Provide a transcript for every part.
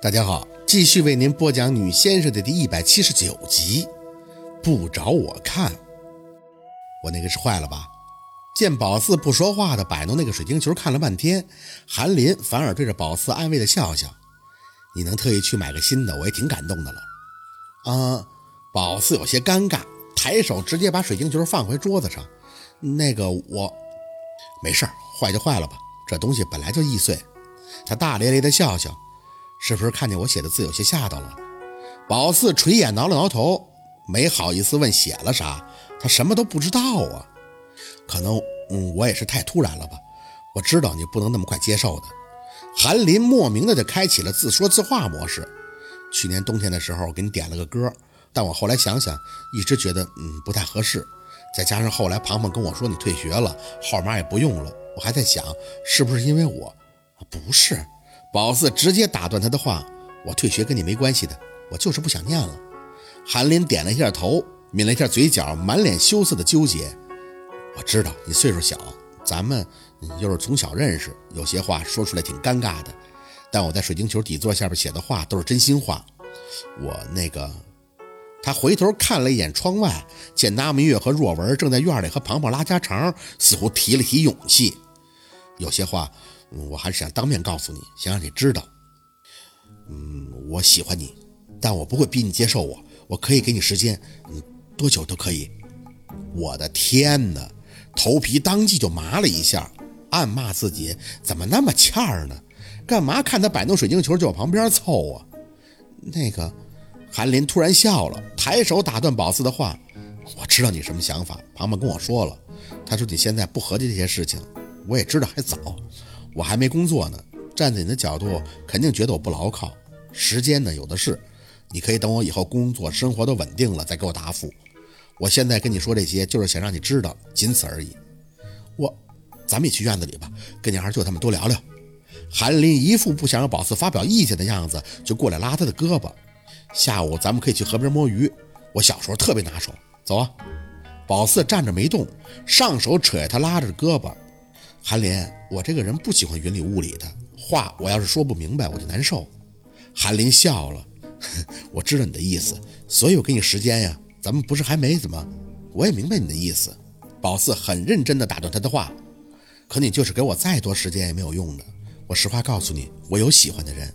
大家好，继续为您播讲《女先生》的第一百七十九集。不找我看，我那个是坏了吧？见宝四不说话的摆弄那个水晶球看了半天，韩林反而对着宝四安慰的笑笑：“你能特意去买个新的，我也挺感动的了。”啊，宝四有些尴尬，抬手直接把水晶球放回桌子上。那个我没事坏就坏了吧，这东西本来就易碎。他大咧咧的笑笑。是不是看见我写的字有些吓到了？宝四垂眼挠了挠头，没好意思问写了啥，他什么都不知道啊。可能，嗯，我也是太突然了吧。我知道你不能那么快接受的。韩林莫名的就开启了自说自话模式。去年冬天的时候给你点了个歌，但我后来想想，一直觉得嗯不太合适。再加上后来庞庞跟我说你退学了，号码也不用了，我还在想是不是因为我？不是。宝四直接打断他的话：“我退学跟你没关系的，我就是不想念了。”韩林点了一下头，抿了一下嘴角，满脸羞涩的纠结。我知道你岁数小，咱们又是从小认识，有些话说出来挺尴尬的。但我在水晶球底座下边写的话都是真心话。我那个……他回头看了一眼窗外，见那明月和若文正在院里和庞庞拉家常，似乎提了提勇气。有些话。我还是想当面告诉你，想让你知道，嗯，我喜欢你，但我不会逼你接受我，我可以给你时间，嗯，多久都可以。我的天哪，头皮当即就麻了一下，暗骂自己怎么那么欠儿呢？干嘛看他摆弄水晶球就往旁边凑啊？那个，韩林突然笑了，抬手打断宝四的话：“我知道你什么想法，庞庞跟我说了，他说你现在不合计这些事情，我也知道还早。”我还没工作呢，站在你的角度，肯定觉得我不牢靠。时间呢，有的是，你可以等我以后工作生活都稳定了再给我答复。我现在跟你说这些，就是想让你知道，仅此而已。我，咱们也去院子里吧，跟你二舅他们多聊聊。韩林一副不想让宝四发表意见的样子，就过来拉他的胳膊。下午咱们可以去河边摸鱼，我小时候特别拿手。走啊！宝四站着没动，上手扯下他拉着的胳膊。韩林，我这个人不喜欢云里雾里的话，我要是说不明白，我就难受。韩林笑了，我知道你的意思，所以我给你时间呀。咱们不是还没怎么？我也明白你的意思。宝四很认真地打断他的话，可你就是给我再多时间也没有用的。我实话告诉你，我有喜欢的人，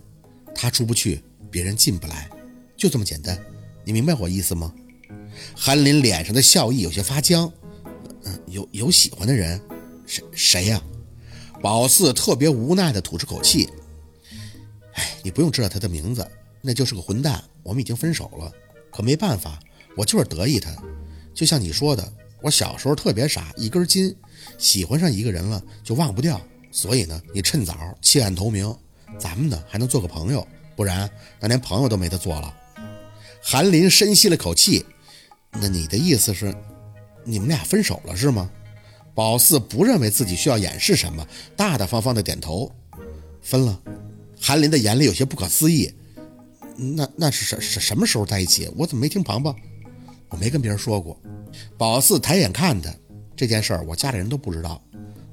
他出不去，别人进不来，就这么简单。你明白我意思吗？韩林脸上的笑意有些发僵。嗯，有有喜欢的人。谁谁呀？宝四特别无奈地吐出口气。哎，你不用知道他的名字，那就是个混蛋。我们已经分手了，可没办法，我就是得意他。就像你说的，我小时候特别傻，一根筋，喜欢上一个人了就忘不掉。所以呢，你趁早弃暗投明，咱们呢还能做个朋友，不然那连朋友都没得做了。韩林深吸了口气，那你的意思是，你们俩分手了是吗？宝四不认为自己需要掩饰什么，大大方方的点头。分了。韩林的眼里有些不可思议。那那是什什什么时候在一起？我怎么没听庞庞？我没跟别人说过。宝四抬眼看他，这件事儿我家里人都不知道。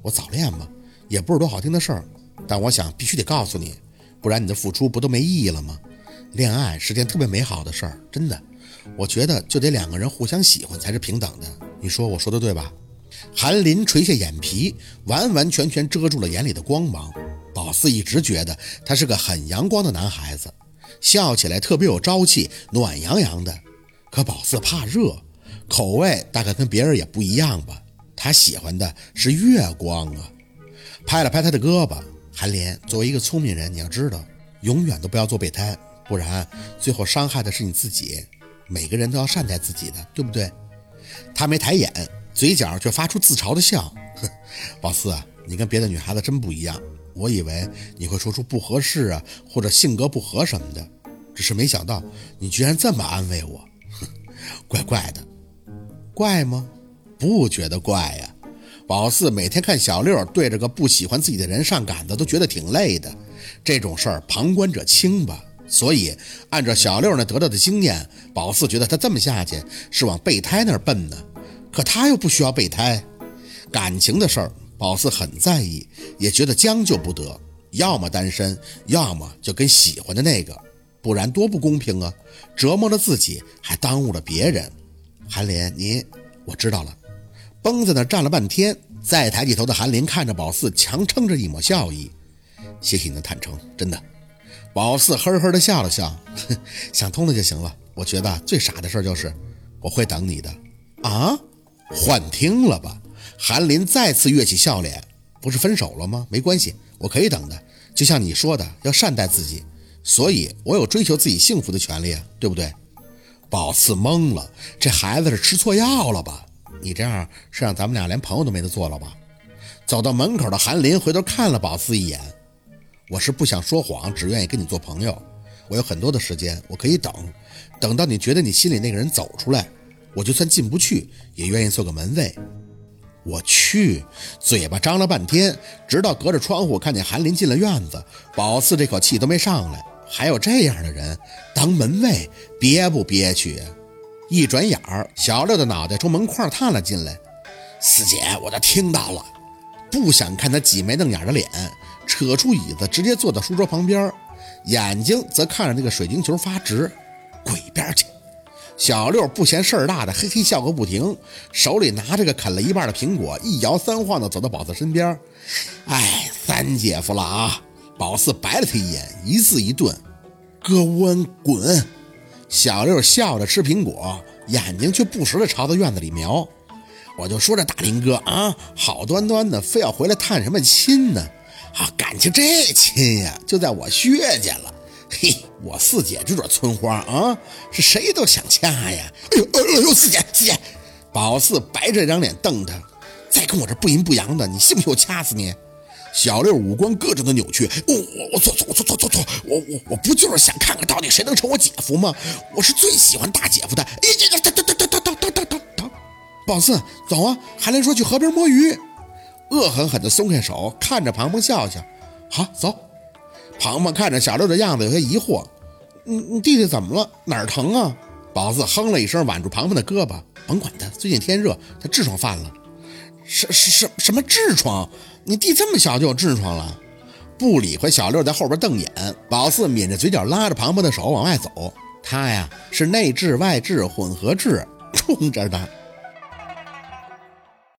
我早恋嘛，也不是多好听的事儿。但我想必须得告诉你，不然你的付出不都没意义了吗？恋爱是件特别美好的事儿，真的。我觉得就得两个人互相喜欢才是平等的。你说我说的对吧？韩林垂下眼皮，完完全全遮住了眼里的光芒。宝四一直觉得他是个很阳光的男孩子，笑起来特别有朝气，暖洋洋的。可宝四怕热，口味大概跟别人也不一样吧。他喜欢的是月光啊！拍了拍他的胳膊，韩林，作为一个聪明人，你要知道，永远都不要做备胎，不然最后伤害的是你自己。每个人都要善待自己的，对不对？他没抬眼。嘴角却发出自嘲的笑，哼，宝四啊，你跟别的女孩子真不一样。我以为你会说出不合适啊，或者性格不合什么的，只是没想到你居然这么安慰我，哼，怪怪的，怪吗？不觉得怪呀。宝四每天看小六对着个不喜欢自己的人上杆子，都觉得挺累的。这种事儿旁观者清吧，所以按照小六那得到的经验，宝四觉得他这么下去是往备胎那儿奔呢。可他又不需要备胎，感情的事儿，宝四很在意，也觉得将就不得。要么单身，要么就跟喜欢的那个，不然多不公平啊！折磨了自己，还耽误了别人。韩林，你我知道了。绷在那站了半天，再抬起头的韩林看着宝四，强撑着一抹笑意。谢谢你的坦诚，真的。宝四呵呵的笑了笑，想通了就行了。我觉得最傻的事就是我会等你的啊，幻听了吧？韩林再次跃起笑脸，不是分手了吗？没关系，我可以等的。就像你说的，要善待自己，所以我有追求自己幸福的权利啊，对不对？宝四懵了，这孩子是吃错药了吧？你这样是让咱们俩连朋友都没得做了吧？走到门口的韩林回头看了宝四一眼。我是不想说谎，只愿意跟你做朋友。我有很多的时间，我可以等，等到你觉得你心里那个人走出来，我就算进不去，也愿意做个门卫。我去，嘴巴张了半天，直到隔着窗户看见韩林进了院子，宝四这口气都没上来。还有这样的人当门卫，憋不憋屈？一转眼儿，小六的脑袋从门框探了进来。四姐，我都听到了，不想看他挤眉弄眼的脸。扯出椅子，直接坐到书桌旁边，眼睛则看着那个水晶球发直。滚一边去！小六不嫌事儿大的，嘿嘿笑个不停，手里拿着个啃了一半的苹果，一摇三晃的走到宝四身边。哎，三姐夫了啊！宝四白了他一眼，一字一顿：“哥温滚！”小六笑着吃苹果，眼睛却不时的朝着院子里瞄。我就说这大林哥啊，好端端的，非要回来探什么亲呢？啊，感情这亲呀，就在我薛家了。嘿，我四姐这朵村花啊，是谁都想掐呀。哎呦，哎呦，四姐，四姐，宝四白着一张脸瞪他，再跟我这不阴不阳的，你信不信我掐死你？小六五官各种的扭曲，我我我错错我错错错错，我我我不就是想看看到底谁能成我姐夫吗？我是最喜欢大姐夫的。哎呀，等等等等等等等等等等，宝四，走啊！韩林说去河边摸鱼。恶狠狠地松开手，看着庞鹏笑笑。好，走。庞庞看着小六的样子，有些疑惑。你你弟弟怎么了？哪儿疼啊？宝四哼了一声，挽住庞庞的胳膊。甭管他，最近天热，他痔疮犯了。什什什什么痔疮？你弟这么小就有痔疮了？不理会小六在后边瞪眼，宝四抿着嘴角，拉着庞庞的手往外走。他呀，是内痔外痔混合痔，冲着的。